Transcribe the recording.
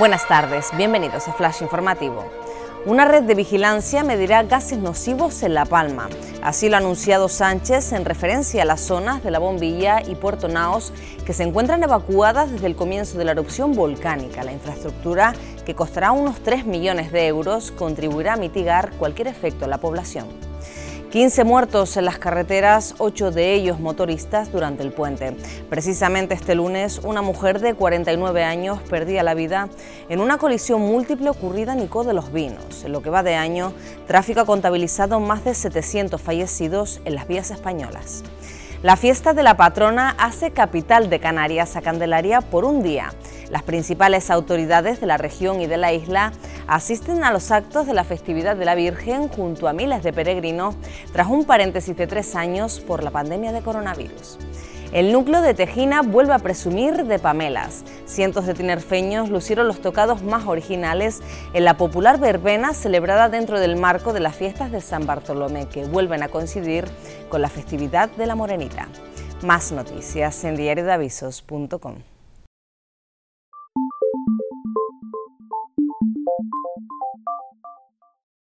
Buenas tardes, bienvenidos a Flash Informativo. Una red de vigilancia medirá gases nocivos en La Palma. Así lo ha anunciado Sánchez en referencia a las zonas de La Bombilla y Puerto Naos que se encuentran evacuadas desde el comienzo de la erupción volcánica. La infraestructura, que costará unos 3 millones de euros, contribuirá a mitigar cualquier efecto a la población. 15 muertos en las carreteras, 8 de ellos motoristas durante el puente. Precisamente este lunes, una mujer de 49 años perdía la vida en una colisión múltiple ocurrida en Icó de los Vinos. En lo que va de año, tráfico ha contabilizado más de 700 fallecidos en las vías españolas. La fiesta de la patrona hace capital de Canarias a Candelaria por un día. Las principales autoridades de la región y de la isla asisten a los actos de la festividad de la Virgen junto a miles de peregrinos tras un paréntesis de tres años por la pandemia de coronavirus. El núcleo de Tejina vuelve a presumir de pamelas. Cientos de tinerfeños lucieron los tocados más originales en la popular verbena celebrada dentro del marco de las fiestas de San Bartolomé, que vuelven a coincidir con la festividad de la Morenita. Más noticias en diariodavisos.com.